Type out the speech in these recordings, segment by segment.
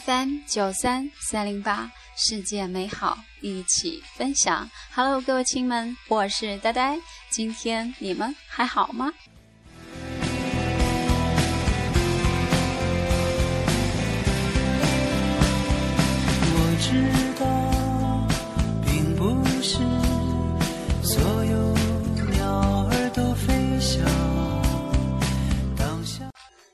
FM 九三三零八，世界美好一起分享。Hello，各位亲们，我是呆呆，今天你们还好吗？我知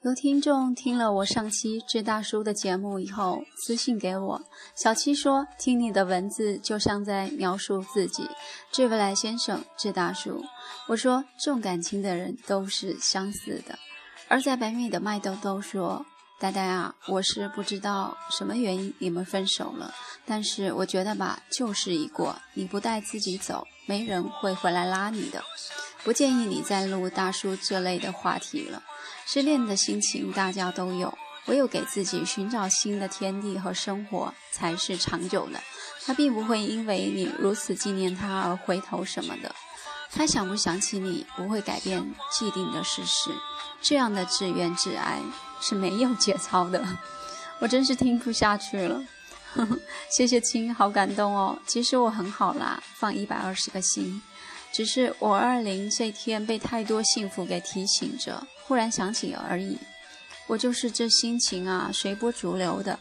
有听众听了我上期智大叔的节目以后，私信给我，小七说听你的文字就像在描述自己。智未来先生，智大叔，我说重感情的人都是相似的。而在北美的麦兜兜说，呆呆啊，我是不知道什么原因你们分手了，但是我觉得吧，旧事已过，你不带自己走，没人会回来拉你的。不建议你再录大叔这类的话题了。失恋的心情大家都有，唯有给自己寻找新的天地和生活才是长久的。他并不会因为你如此纪念他而回头什么的。他想不想起你不会改变既定的事实。这样的自怨自哀是没有节操的。我真是听不下去了。谢谢亲，好感动哦。其实我很好啦，放一百二十个心。只是我二零这天被太多幸福给提醒着，忽然想起而已。我就是这心情啊，随波逐流的，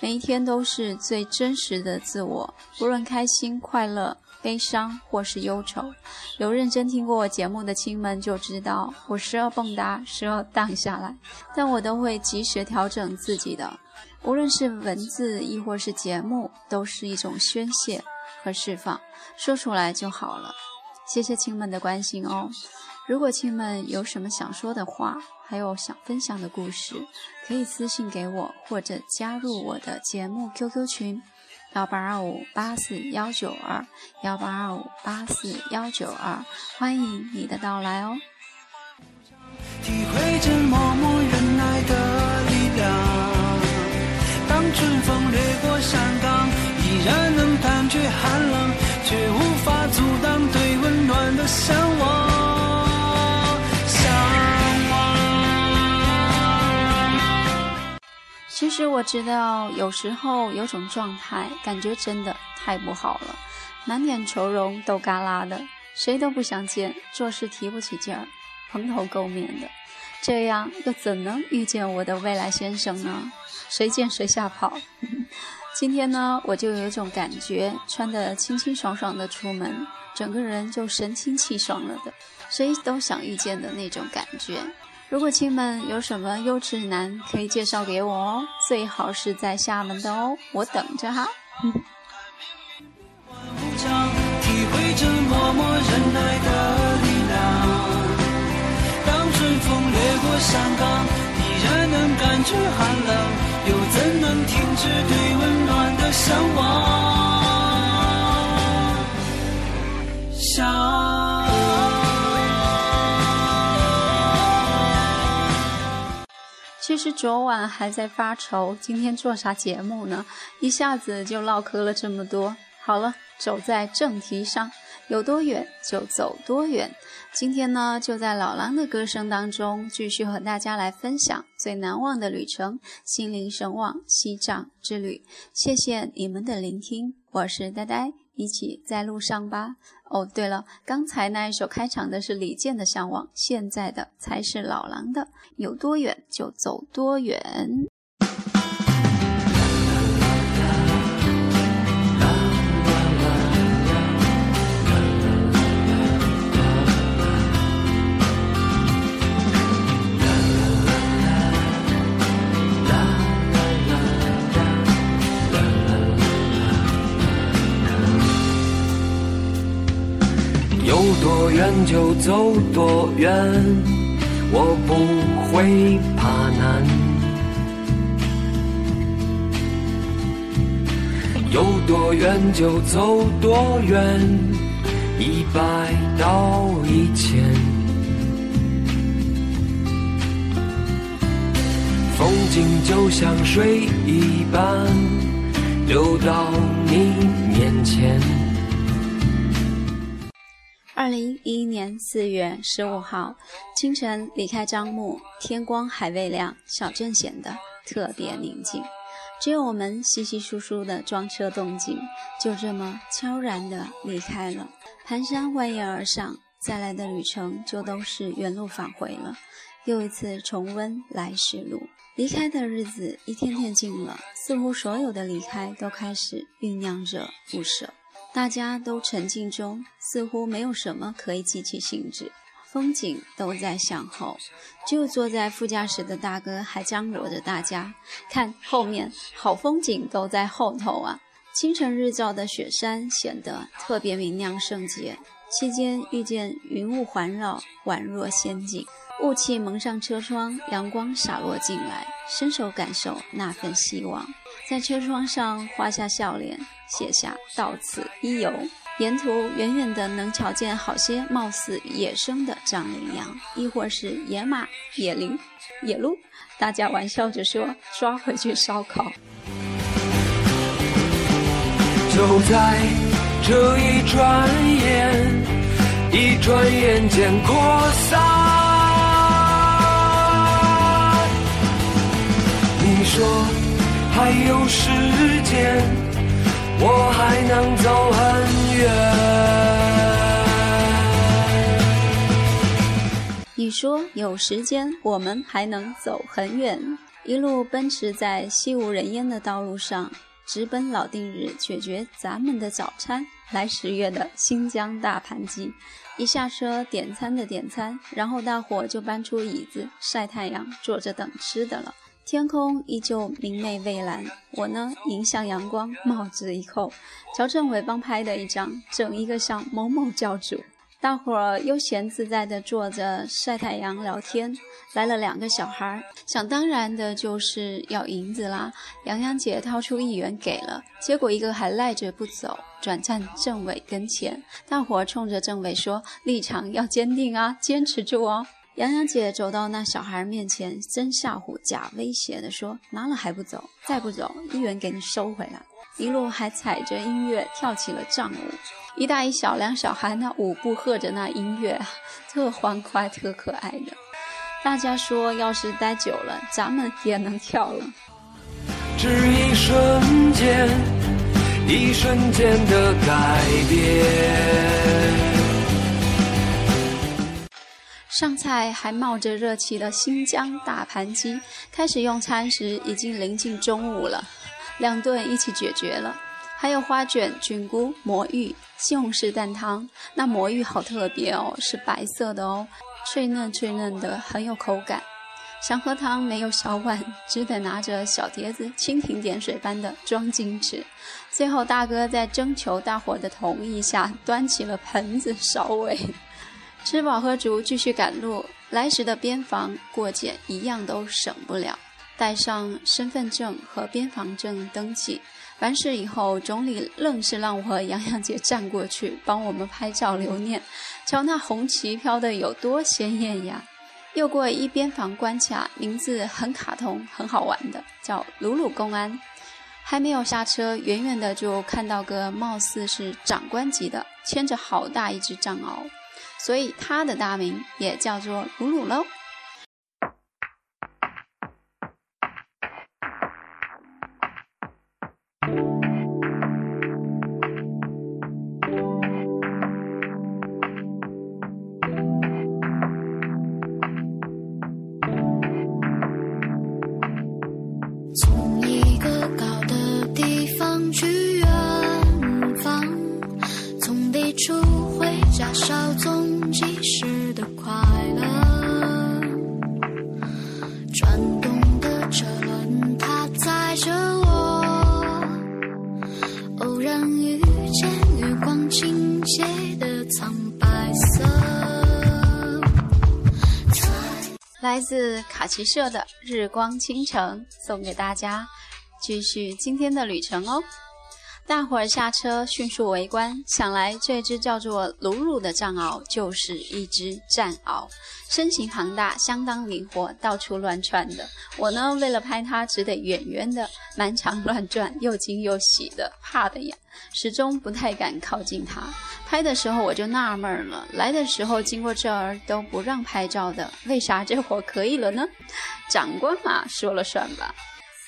每一天都是最真实的自我，不论开心、快乐、悲伤或是忧愁。有认真听过我节目的亲们就知道，我时而蹦跶，时而荡下来，但我都会及时调整自己的。无论是文字亦或是节目，都是一种宣泄和释放，说出来就好了。谢谢亲们的关心哦。如果亲们有什么想说的话，还有想分享的故事，可以私信给我，或者加入我的节目 QQ 群幺八二五八四幺九二幺八二五八四幺九二，欢迎你的到来哦。体会着默默忍耐的力量。当春风掠过山岗，依然能感觉寒冷，却无的向往。其实我知道，有时候有种状态，感觉真的太不好了，满脸愁容，豆嘎啦的，谁都不想见，做事提不起劲儿，蓬头垢面的，这样又怎能遇见我的未来先生呢？谁见谁吓跑。今天呢，我就有种感觉，穿得清清爽爽的出门，整个人就神清气爽了的，谁都想遇见的那种感觉。如果亲们有什么优质男可以介绍给我哦，最好是在厦门的哦，我等着哈。无常，体会着默默忍耐的力量。当春风掠过山岗，依然能感觉寒冷，又怎能停止对温暖的向往？其实昨晚还在发愁，今天做啥节目呢？一下子就唠嗑了这么多。好了，走在正题上，有多远就走多远。今天呢，就在老狼的歌声当中，继续和大家来分享最难忘的旅程——心灵神往西藏之旅。谢谢你们的聆听，我是呆呆，一起在路上吧。哦，对了，刚才那一首开场的是李健的《向往》，现在的才是老狼的《有多远就走多远》。多远就走多远，我不会怕难。有多远就走多远，一百到一千。风景就像水一般，流到你面前。二零一一年四月十五号清晨离开樟木，天光还未亮，小镇显得特别宁静。只有我们稀稀疏疏的装车动静，就这么悄然地离开了。蹒跚蜿蜒而上，再来的旅程就都是原路返回了，又一次重温来时路。离开的日子一天天近了，似乎所有的离开都开始酝酿着不舍。大家都沉浸中，似乎没有什么可以激起兴致。风景都在向后，就坐在副驾驶的大哥还张罗着大家看后面，好风景都在后头啊！清晨日照的雪山显得特别明亮圣洁。期间遇见云雾环绕，宛若仙境。雾气蒙上车窗，阳光洒落进来，伸手感受那份希望，在车窗上画下笑脸，写下“到此一游”。沿途远远的能瞧见好些貌似野生的藏羚羊，亦或是野马、野驴、野鹿。大家玩笑着说：“抓回去烧烤。”就在这一转眼，一转眼间扩散。说还有时间，我还能走很远。你说有时间，我们还能走很远。一路奔驰在稀无人烟的道路上，直奔老定日解决咱们的早餐。来十月的新疆大盘鸡，一下车点餐的点餐，然后大伙就搬出椅子晒太阳，坐着等吃的了。天空依旧明媚蔚蓝，我呢迎向阳光，帽子一扣，乔政委帮拍的一张，整一个像某某教主。大伙儿悠闲自在地坐着晒太阳聊天。来了两个小孩，想当然的就是要银子啦。洋洋姐掏出一元给了，结果一个还赖着不走，转站政委跟前。大伙儿冲着政委说：“立场要坚定啊，坚持住哦。”洋洋姐走到那小孩面前，真吓唬假威胁的说：“拿了还不走，再不走，一元给你收回来。”一路还踩着音乐跳起了藏舞，一大一小两小孩那舞步和着那音乐，特欢快，特可爱的。大家说，要是待久了，咱们也能跳了。只一瞬间，一瞬间的改变。上菜还冒着热气的新疆大盘鸡，开始用餐时已经临近中午了，两顿一起解决了。还有花卷、菌菇、魔芋、西红柿蛋汤。那魔芋好特别哦，是白色的哦，脆嫩脆嫩的，很有口感。想喝汤没有小碗，只得拿着小碟子，蜻蜓点水般的装进去。最后大哥在征求大伙的同意下，端起了盆子烧尾。吃饱喝足，继续赶路。来时的边防过检一样都省不了，带上身份证和边防证登记。完事以后，总理愣是让我和洋洋姐站过去帮我们拍照留念。瞧那红旗飘的有多鲜艳呀！又过一边防关卡，名字很卡通，很好玩的，叫鲁鲁公安。还没有下车，远远的就看到个貌似是长官级的，牵着好大一只藏獒。所以它的大名也叫做鲁鲁喽。来自卡奇社的《日光倾城》送给大家，继续今天的旅程哦。大伙儿下车，迅速围观。想来这只叫做鲁鲁的藏獒就是一只战獒，身形庞大，相当灵活，到处乱窜的。我呢，为了拍它，只得远远的满场乱转，又惊又喜的，怕的呀，始终不太敢靠近它。拍的时候我就纳闷了，来的时候经过这儿都不让拍照的，为啥这会儿可以了呢？长官嘛，说了算吧。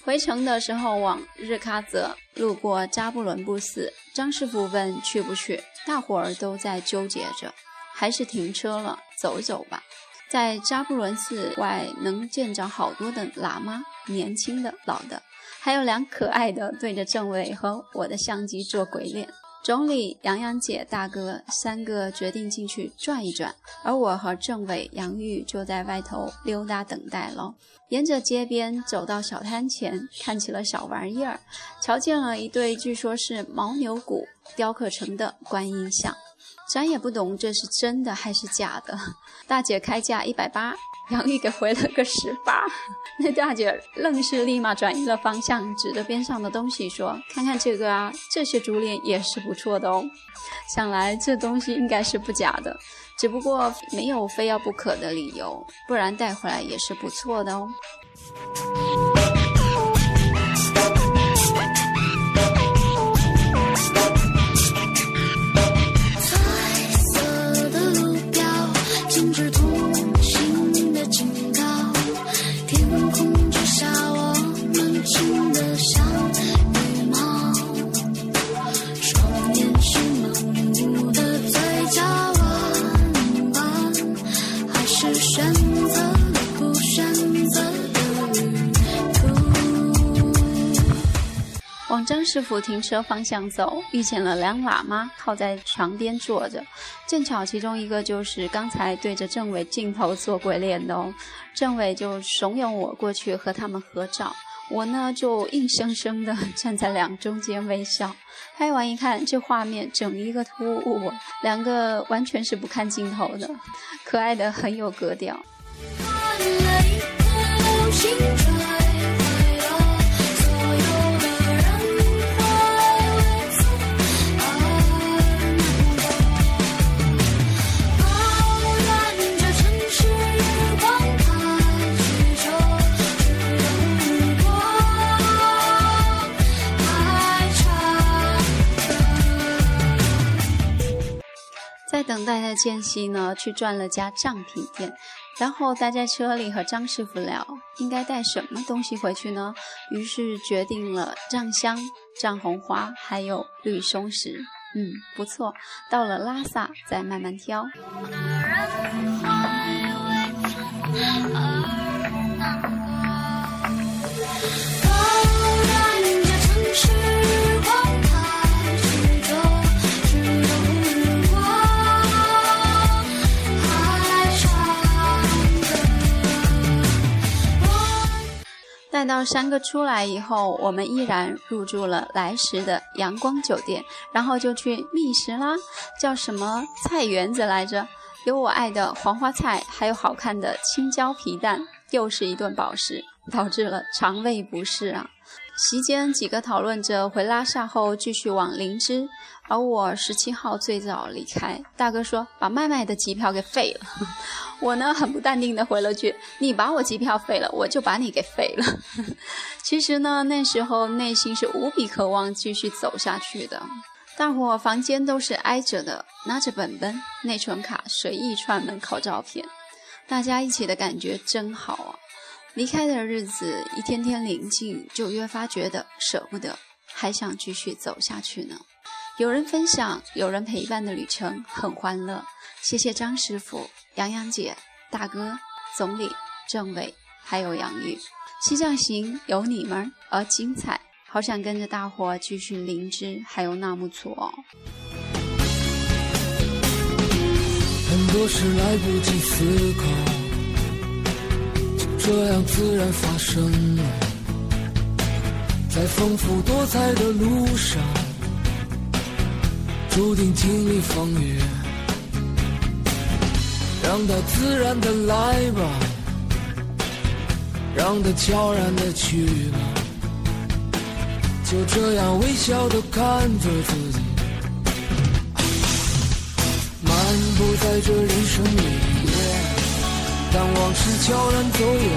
回程的时候往日喀则，路过扎布伦布寺，张师傅问去不去，大伙儿都在纠结着，还是停车了，走走吧。在扎布伦寺外能见着好多的喇嘛，年轻的、老的，还有两可爱的对着政委和我的相机做鬼脸。总理、杨洋姐、大哥三个决定进去转一转，而我和政委杨玉就在外头溜达等待了。沿着街边走到小摊前，看起了小玩意儿，瞧见了一对据说是牦牛骨雕刻成的观音像。咱也不懂这是真的还是假的。大姐开价一百八，杨玉给回了个十八。那大姐愣是立马转移了方向，指着边上的东西说：“看看这个啊，这些珠链也是不错的哦。想来这东西应该是不假的，只不过没有非要不可的理由，不然带回来也是不错的哦。”往张师傅停车方向走，遇见了两喇嘛靠在床边坐着，正巧其中一个就是刚才对着政委镜头做鬼脸的哦。政委就怂恿我过去和他们合照，我呢就硬生生的站在两中间微笑。拍完一看，这画面整一个突兀，两个完全是不看镜头的，可爱的很有格调。间隙呢，去转了家藏品店，然后待在车里和张师傅聊，应该带什么东西回去呢？于是决定了藏香、藏红花，还有绿松石。嗯，不错。到了拉萨再慢慢挑。看到山哥出来以后，我们依然入住了来时的阳光酒店，然后就去觅食啦，叫什么菜园子来着？有我爱的黄花菜，还有好看的青椒皮蛋，又是一顿饱食，导致了肠胃不适啊。席间几个讨论着回拉萨后继续往林芝，而我十七号最早离开。大哥说把麦麦的机票给废了，我呢很不淡定的回了句：“你把我机票废了，我就把你给废了。”其实呢那时候内心是无比渴望继续走下去的。大伙房间都是挨着的，拿着本本、内存卡随意串门口照片，大家一起的感觉真好啊。离开的日子一天天临近，就越发觉得舍不得，还想继续走下去呢。有人分享，有人陪伴的旅程很欢乐。谢谢张师傅、杨洋姐、大哥、总理、政委，还有杨玉。西藏行有你们而精彩，好想跟着大伙继续灵芝，还有纳木错哦。很多事来不及思考。这样自然发生，在丰富多彩的路上，注定经历风雨。让它自然的来吧，让它悄然的去吧，就这样微笑的看着自己，漫步在这人生里。当往事悄然走远，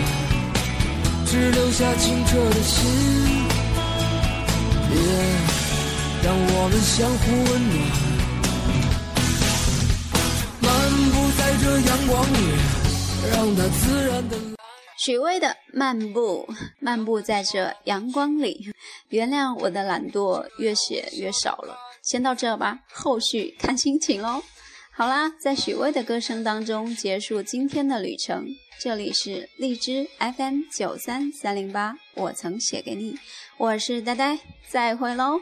只留下清澈的心。别让我们相互温暖，漫步在这阳光里，让它自然的。许巍的漫步，漫步在这阳光里。原谅我的懒惰，越写越少了。先到这吧，后续看心情喽。好啦，在许巍的歌声当中结束今天的旅程。这里是荔枝 FM 九三三零八，我曾写给你，我是呆呆，再会喽。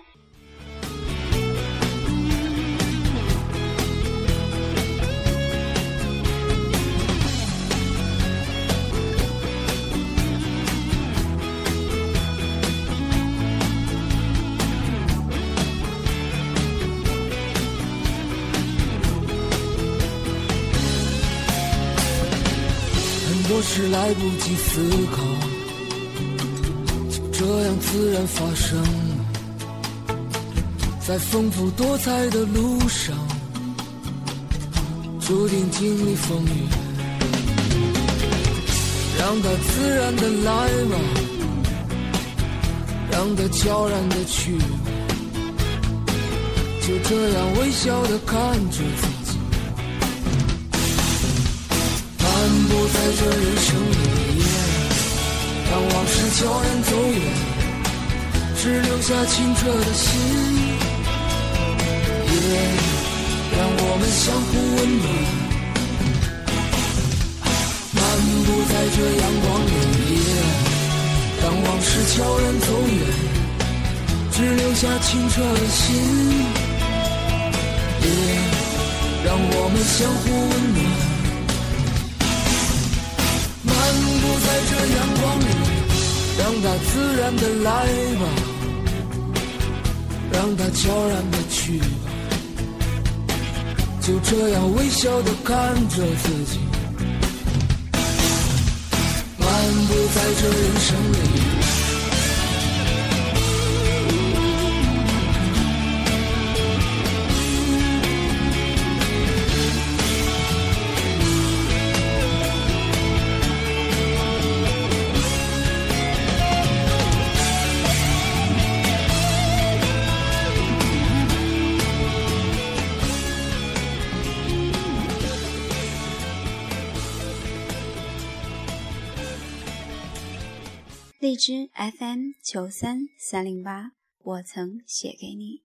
是来不及思考，就这样自然发生。在丰富多彩的路上，注定经历风雨。让它自然的来吧，让它悄然的去。就这样微笑的看着漫步在这人生里，当往事悄然走远，只留下清澈的心。也让我们相互温暖。漫步在这阳光里，当往事悄然走远，只留下清澈的心。也让我们相互温暖。阳光里，让它自然的来吧，让它悄然的去吧，就这样微笑的看着自己，漫步在这人生里。之 FM 九三三零八，我曾写给你。